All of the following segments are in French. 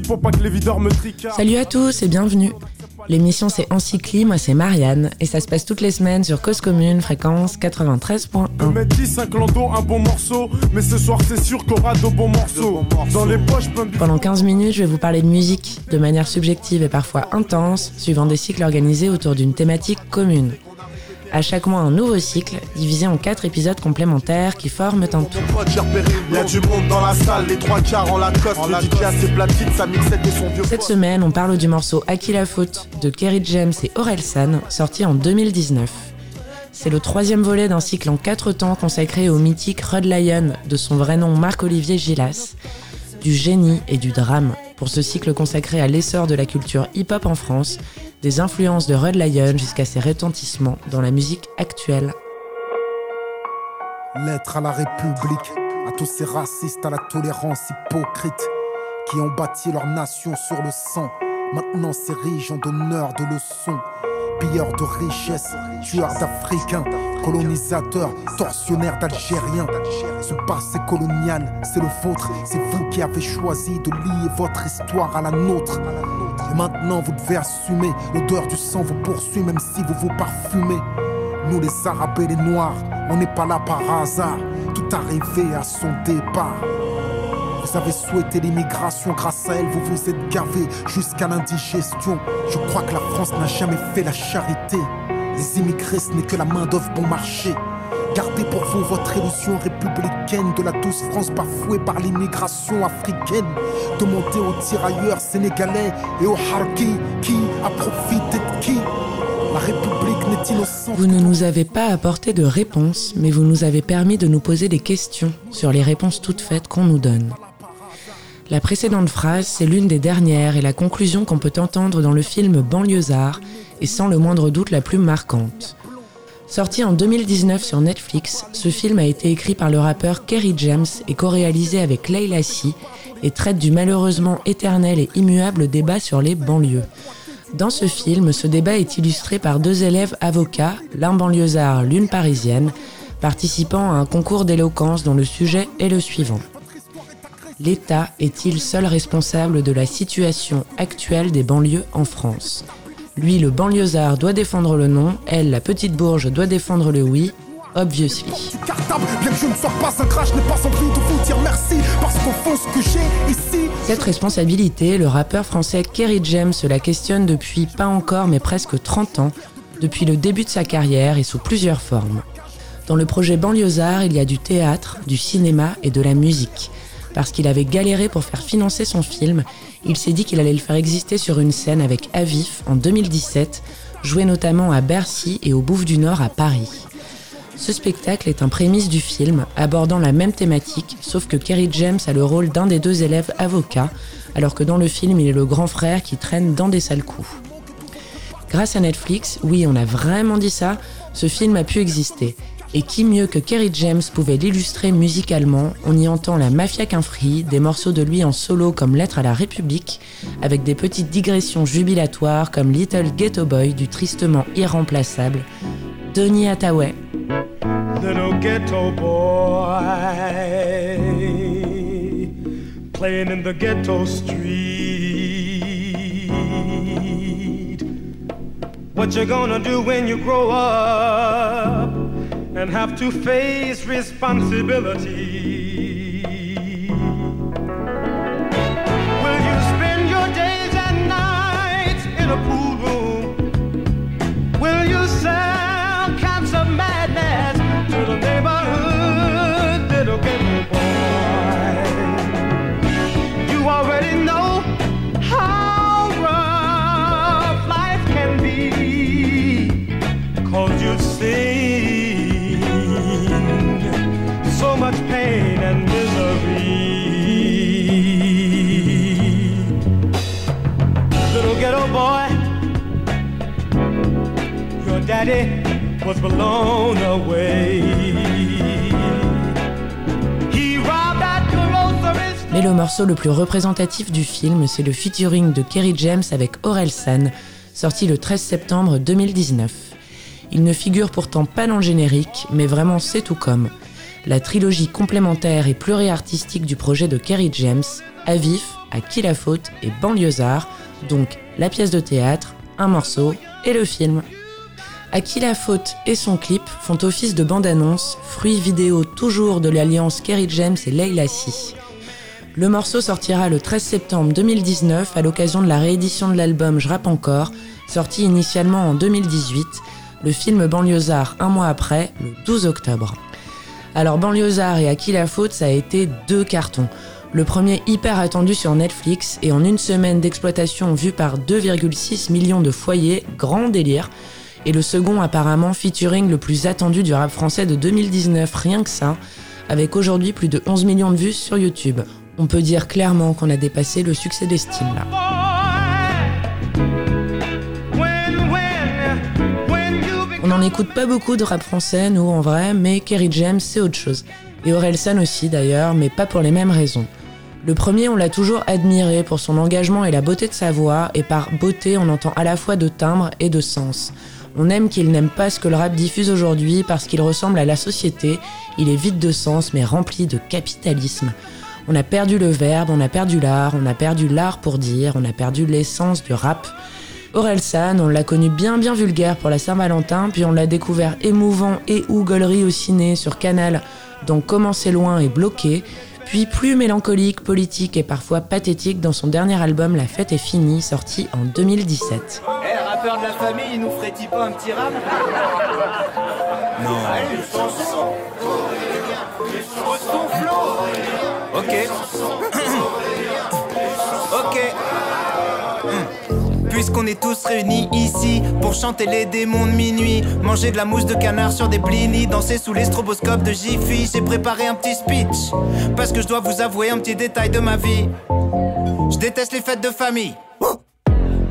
Pour pas que les videurs me tricardent. Salut à tous et bienvenue. L'émission c'est Encycli, moi c'est Marianne et ça se passe toutes les semaines sur Cause Commune, fréquence 93.1. Me 10, un bon morceau, mais ce soir c'est sûr qu'on aura de bons morceaux. Dans les poches, plein de... Pendant 15 minutes, je vais vous parler de musique, de manière subjective et parfois intense, suivant des cycles organisés autour d'une thématique commune. À chaque mois, un nouveau cycle, divisé en quatre épisodes complémentaires qui forment un tout. Mon pote, j'ai repéré, y a du monde dans la salle, les trois quarts en la cote, le DJ a ses platines, sa mixette et son vieux Cette semaine, on parle du morceau À qui la faute de Kerry James et Orelsan, sorti en 2019. C'est le troisième volet d'un cycle en quatre temps consacré au mythique Rod Lion de son vrai nom Marc-Olivier Gilas, du génie et du drame. Pour ce cycle consacré à l'essor de la culture hip-hop en France, des influences de Rod Lion jusqu'à ses retentissements dans la musique actuelle. Lettre à la République, à tous ces racistes à la tolérance hypocrite, qui ont bâti leur nation sur le sang, maintenant s'érigent en donneurs de leçons, pilleurs de richesses, tueurs d'Africains, colonisateurs, tortionnaires d'Algériens. Ce passé colonial, c'est le vôtre, c'est vous qui avez choisi de lier votre histoire à la nôtre. Maintenant vous devez assumer, l'odeur du sang vous poursuit même si vous vous parfumez. Nous les Arabes et les Noirs, on n'est pas là par hasard, tout arrivé à son départ. Vous avez souhaité l'immigration, grâce à elle, vous vous êtes gavé jusqu'à l'indigestion. Je crois que la France n'a jamais fait la charité. Les immigrés, ce n'est que la main-d'œuvre bon marché. Gardez pour vous votre républicaine de la douce France bafouée par l'immigration africaine. Aux tirailleurs sénégalais et aux qui a profité de qui La République n'est. Vous ne nous avez pas apporté de réponses, mais vous nous avez permis de nous poser des questions sur les réponses toutes faites qu'on nous donne. La précédente phrase, c'est l'une des dernières et la conclusion qu'on peut entendre dans le film Banlieusard, et sans le moindre doute la plus marquante. Sorti en 2019 sur Netflix, ce film a été écrit par le rappeur Kerry James et co-réalisé avec Leila Si et traite du malheureusement éternel et immuable débat sur les banlieues. Dans ce film, ce débat est illustré par deux élèves avocats, l'un banlieusard, l'une parisienne, participant à un concours d'éloquence dont le sujet est le suivant. L'État est-il seul responsable de la situation actuelle des banlieues en France? Lui, le banlieusard, doit défendre le non, elle, la petite bourge, doit défendre le oui, obviously. Cette responsabilité, le rappeur français Kerry James se la questionne depuis pas encore mais presque 30 ans, depuis le début de sa carrière et sous plusieurs formes. Dans le projet Banlieusard, il y a du théâtre, du cinéma et de la musique. Parce qu'il avait galéré pour faire financer son film, il s'est dit qu'il allait le faire exister sur une scène avec Avif en 2017, joué notamment à Bercy et au Bouffe du Nord à Paris. Ce spectacle est un prémisse du film, abordant la même thématique, sauf que Kerry James a le rôle d'un des deux élèves avocats, alors que dans le film il est le grand frère qui traîne dans des sales coups. Grâce à Netflix, oui on a vraiment dit ça, ce film a pu exister. Et qui mieux que Kerry James pouvait l'illustrer musicalement On y entend la Mafia Quinfri, des morceaux de lui en solo comme Lettre à la République, avec des petites digressions jubilatoires comme Little Ghetto Boy du tristement irremplaçable Denis Hathaway. Little ghetto boy playing in the ghetto street. What you gonna do when you grow up? And have to face responsibility? Mais le morceau le plus représentatif du film, c'est le featuring de Kerry James avec Orelsan, sorti le 13 septembre 2019. Il ne figure pourtant pas dans le générique, mais vraiment c'est tout comme. La trilogie complémentaire et pluriartistique du projet de Kerry James, Avif, À qui la faute et Banlieusard, donc la pièce de théâtre, un morceau et le film. À qui la faute et son clip font office de bande-annonce, fruit vidéo toujours de l'alliance Kerry James et Leila Si. Le morceau sortira le 13 septembre 2019 à l'occasion de la réédition de l'album Je rappe encore, sorti initialement en 2018, le film Banlieusard un mois après, le 12 octobre. Alors Banlieusard et À qui la faute, ça a été deux cartons. Le premier hyper attendu sur Netflix et en une semaine d'exploitation vue par 2,6 millions de foyers, grand délire. Et le second apparemment featuring le plus attendu du rap français de 2019, rien que ça, avec aujourd'hui plus de 11 millions de vues sur YouTube. On peut dire clairement qu'on a dépassé le succès d'estime là. On n'en écoute pas beaucoup de rap français, nous en vrai, mais Kerry James c'est autre chose. Et Orelsan aussi d'ailleurs, mais pas pour les mêmes raisons. Le premier, on l'a toujours admiré pour son engagement et la beauté de sa voix, et par beauté, on entend à la fois de timbre et de sens. On aime qu'il n'aime pas ce que le rap diffuse aujourd'hui parce qu'il ressemble à la société, il est vide de sens mais rempli de capitalisme. On a perdu le verbe, on a perdu l'art, on a perdu l'art pour dire, on a perdu l'essence du rap. San, on l'a connu bien bien vulgaire pour la Saint-Valentin, puis on l'a découvert émouvant et ou au ciné sur Canal, donc Comment c'est loin et bloqué, puis plus mélancolique, politique et parfois pathétique dans son dernier album La fête est finie, sorti en 2017. Eh, rappeur de la famille, il nous ferait-il pas un petit rap Non. Ok. ok. Puisqu'on est tous réunis ici pour chanter les démons de minuit, manger de la mousse de canard sur des blinis, danser sous les stroboscopes de Jiffy, j'ai préparé un petit speech parce que je dois vous avouer un petit détail de ma vie. Je déteste les fêtes de famille.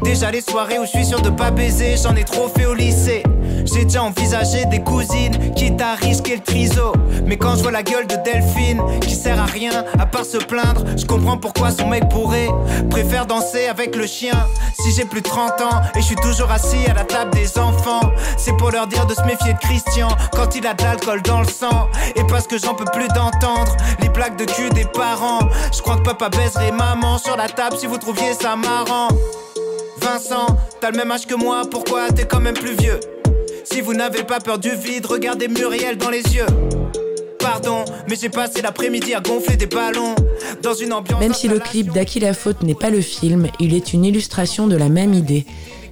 Déjà les soirées où je suis sûr de pas baiser, j'en ai trop fait au lycée. J'ai déjà envisagé des cousines, quitte à risquer le triso. Mais quand je vois la gueule de Delphine, qui sert à rien à part se plaindre, je comprends pourquoi son mec pourrait préfère danser avec le chien. Si j'ai plus de 30 ans et je suis toujours assis à la table des enfants, c'est pour leur dire de se méfier de Christian quand il a de l'alcool dans le sang. Et parce que j'en peux plus d'entendre les plaques de cul des parents. Je crois que papa baiserait maman sur la table si vous trouviez ça marrant. Vincent, t'as le même âge que moi, pourquoi t'es quand même plus vieux? Si vous n'avez pas peur du vide, regardez Muriel dans les yeux. Pardon, mais j'ai passé l'après-midi à gonfler des ballons dans une ambiance. Même si le clip d'Aki la faute n'est pas le film, il est une illustration de la même idée.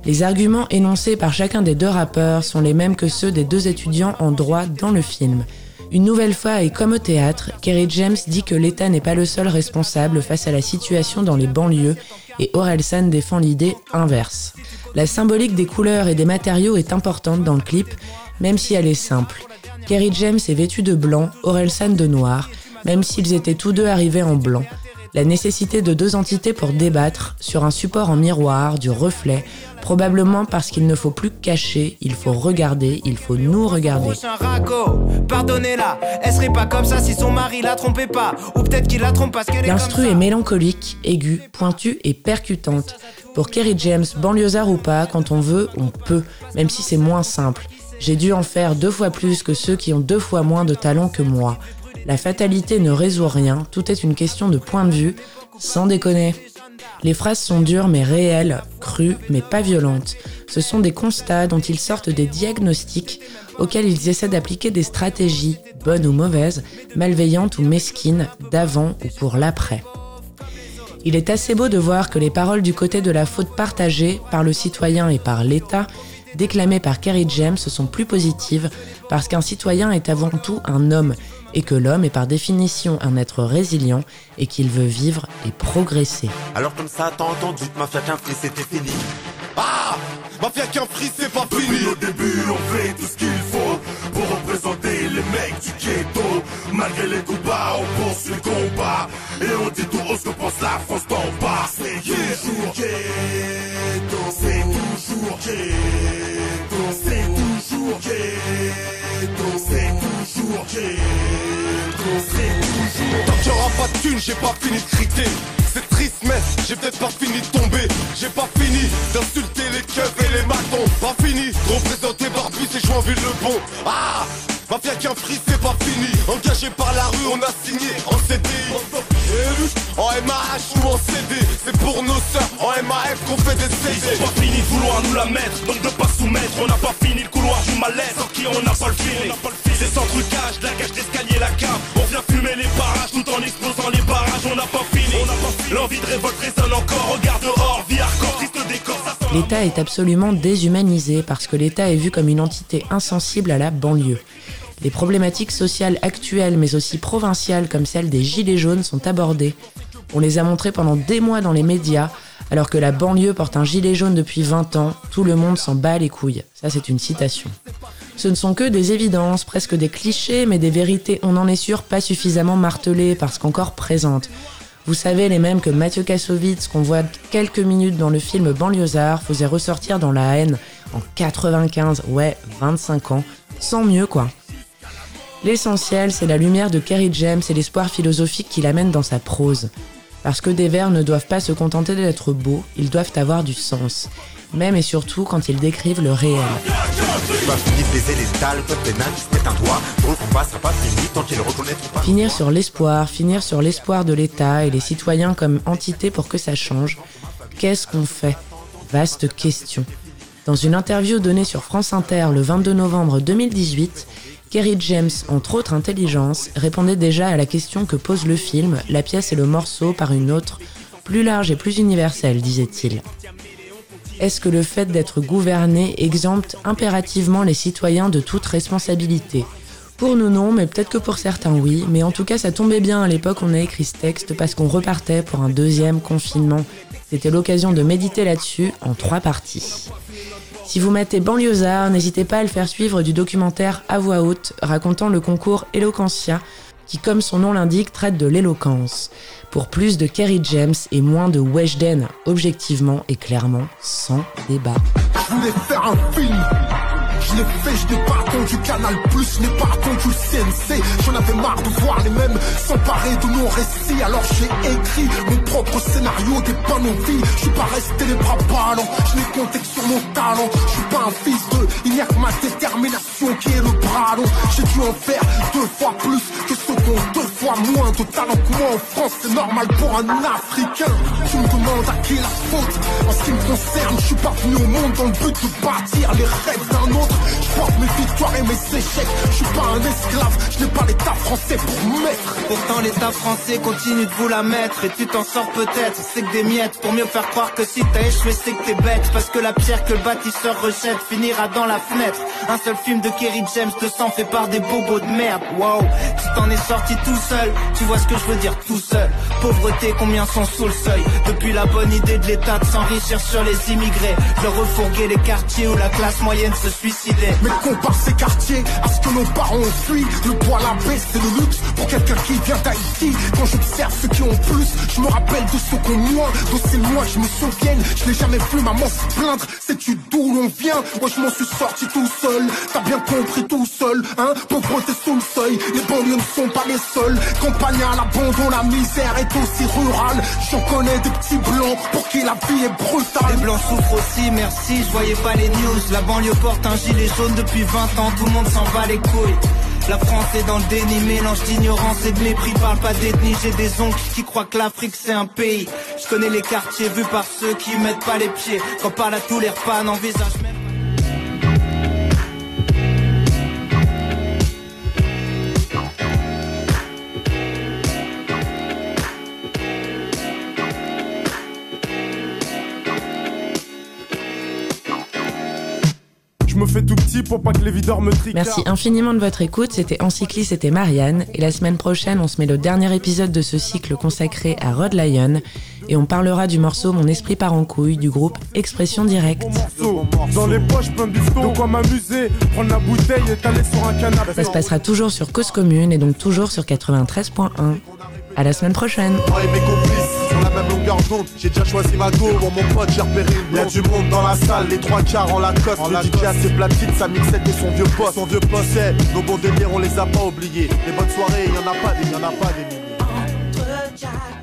Les arguments énoncés par chacun des deux rappeurs sont les mêmes que ceux des deux étudiants en droit dans le film. Une nouvelle fois, et comme au théâtre, Kerry James dit que l'État n'est pas le seul responsable face à la situation dans les banlieues et Orelsan défend l'idée inverse. La symbolique des couleurs et des matériaux est importante dans le clip, même si elle est simple. Kerry James est vêtu de blanc, Orelsan de noir, même s'ils étaient tous deux arrivés en blanc. La nécessité de deux entités pour débattre, sur un support en miroir, du reflet, probablement parce qu'il ne faut plus cacher, il faut regarder, il faut nous regarder. Pardonnez-la, elle serait pas comme ça si son mari la trompait pas, ou peut-être qu'il la trompe parce qu'elle est L'instru est mélancolique, aiguë, pointue et percutante. Pour Kerry James, banlieusard ou pas, quand on veut, on peut, même si c'est moins simple. J'ai dû en faire deux fois plus que ceux qui ont deux fois moins de talent que moi. La fatalité ne résout rien, tout est une question de point de vue, sans déconner. Les phrases sont dures mais réelles, crues mais pas violentes. Ce sont des constats dont ils sortent des diagnostics auxquels ils essaient d'appliquer des stratégies, bonnes ou mauvaises, malveillantes ou mesquines, d'avant ou pour l'après. Il est assez beau de voir que les paroles du côté de la faute partagée par le citoyen et par l'État déclamées par Kerry James sont plus positives parce qu'un citoyen est avant tout un homme et que l'homme est par définition un être résilient et qu'il veut vivre et progresser. Alors comme ça, t'as entendu que mafia qu'un free c'était fini. Ah Mafia qu'un free c'est pas fini. Au début on fait tout ce qu'il faut pour représenter les mecs du ghetto. Malgré les coups bas on poursuit le combat. Et on dit tout haut ce que pense la France d'en bas. C'est toujours ghetto. C'est toujours ghetto. C'est toujours ghetto. C'est toujours ghetto j'ai pas fini de criter. C'est triste, mais j'ai peut-être pas fini de tomber. J'ai pas fini d'insulter les keufs et les matons. Pas fini de représenter Barbus et Joinville le bon. Ah Mafia qu'un free, c'est pas fini. Engagé par la rue, on a signé en CDI. En MAH ou en CD C'est pour nos sœurs en MAF qu'on fait des CD Ils ont pas fini de vouloir nous la mettre Donc de pas soumettre. On n'a pas fini le couloir du malaise Sans qui on n'a pas le feeling. C'est sans trucage, la cage d'escalier, la cave. On vient fumer les barrages tout en explosant les barrages. On n'a pas fini L'envie de révolte résonne encore Regarde dehors, vie hardcore, triste décor L'État est absolument déshumanisé parce que l'État est vu comme une entité insensible à la banlieue. Les problématiques sociales actuelles mais aussi provinciales comme celle des Gilets jaunes sont abordées. On les a montrées pendant des mois dans les médias, alors que la banlieue porte un gilet jaune depuis 20 ans, tout le monde s'en bat les couilles. Ça c'est une citation. Ce ne sont que des évidences, presque des clichés, mais des vérités, on en est sûr, pas suffisamment martelées parce qu'encore présentes. Vous savez, les mêmes que Mathieu Kassovitz, qu'on voit quelques minutes dans le film Banlieusard, faisait ressortir dans La haine en 95, ouais, 25 ans, sans mieux quoi. L'essentiel, c'est la lumière de Kerry James et l'espoir philosophique qu'il amène dans sa prose. Parce que des vers ne doivent pas se contenter d'être beaux, ils doivent avoir du sens. Même et surtout quand ils décrivent le réel. Finir sur l'espoir, finir sur l'espoir de l'État et les citoyens comme entité pour que ça change. Qu'est-ce qu'on fait? Vaste question. Dans une interview donnée sur France Inter le 22 novembre 2018, Kerry James, entre autres intelligences, répondait déjà à la question que pose le film, la pièce et le morceau par une autre, plus large et plus universelle, disait-il. Est-ce que le fait d'être gouverné exempte impérativement les citoyens de toute responsabilité? Pour nous non, mais peut-être que pour certains oui, mais en tout cas ça tombait bien à l'époque on a écrit ce texte parce qu'on repartait pour un deuxième confinement. C'était l'occasion de méditer là-dessus en trois parties. Si vous mettez banlieusard, n'hésitez pas à le faire suivre du documentaire à voix haute racontant le concours Eloquentia, qui, comme son nom l'indique, traite de l'éloquence. Pour plus de Kerry James et moins de Weshden, objectivement et clairement, sans débat. Je voulais faire un je l'ai fait, je n'ai pas attendu Canal Plus, je n'ai pas attendu le CNC. J'en avais marre de voir les mêmes s'emparer de nos récits. Alors j'ai écrit mon propre scénario des bonnes vies. Je suis pas resté les bras ballants, je n'ai compté que sur mon talent. Je suis pas un fils de, il n'y a que ma détermination qui est le bras long. J'ai dû en faire deux fois plus que ceux qui ont deux fois moins de talent que moi en France. C'est normal pour un Africain. Tu me demandes à qui la faute. En ce qui me concerne, je suis pas venu au monde dans le but de bâtir les rêves d'un autre. Je porte mes victoires et mes échecs. Je suis pas un esclave, je n'ai pas l'état français pour mettre. Pourtant l'état français continue de vous la mettre. Et tu t'en sors peut-être, c'est que des miettes. Pour mieux faire croire que si t'as échoué c'est que t'es bête. Parce que la pierre que le bâtisseur rejette Finira dans la fenêtre. Un seul film de Kerry James de sang fait par des bobos de merde. Wow, tu t'en es sorti tout seul. Tu vois ce que je veux dire tout seul. Pauvreté, combien sont sous le seuil? Depuis la bonne idée de l'état de s'enrichir sur les immigrés. De refourguer les quartiers où la classe moyenne se suicidait Mais compare ces quartiers à ce que nos parents ont fui. Le poids, la baisse, c'est le luxe pour quelqu'un qui vient d'Haïti. Quand j'observe ceux qui ont plus, je me rappelle de ceux qui ont moins D'aussi loin je me souviens, je n'ai jamais vu maman se plaindre. Sais-tu d'où l'on vient? Moi je m'en suis sorti tout seul. T'as bien compris tout seul, hein? Pauvreté sous le seuil, les banlieues ne sont pas les seuls Campagne à l'abandon, la misère est aussi rurale. J'en connais des petits blancs pour qui la vie est brutale. Les blancs souffrent aussi, merci, je voyais pas les news. La banlieue porte un gilet jaune depuis 20 ans, tout le monde s'en bat les couilles. La France est dans le déni, mélange d'ignorance et de mépris, parle pas d'ethnie, j'ai des oncles qui croient que l'Afrique c'est un pays. Je connais les quartiers vus par ceux qui mettent pas les pieds, quand parle à tous les repas, n'envisage même pour pas que les videurs me tricardent. Merci infiniment de votre écoute. C'était Encycli, c'était Marianne. Et la semaine prochaine, on se met le dernier épisode de ce cycle consacré à Rod Lion. Et on parlera du morceau Mon esprit part en couille du groupe Expression Directe. Dans les poches, plein de bifton, de quoi m'amuser. Prendre la bouteille et t'aller sur un canapé. Ça se passera toujours sur Cause Commune et donc toujours sur 93.1. À la semaine prochaine. J'ai déjà choisi ma go. Pour mon pote, j'ai repéré une Y'a du monde dans la salle, les trois quarts en Lacoste. En le DJ a ses platines, sa mixette et son vieux poste. Son vieux poste, c'est nos bons délires, on les a pas oubliés. Les bonnes soirées, y en a pas des, y en a pas des milliers. Entre Jack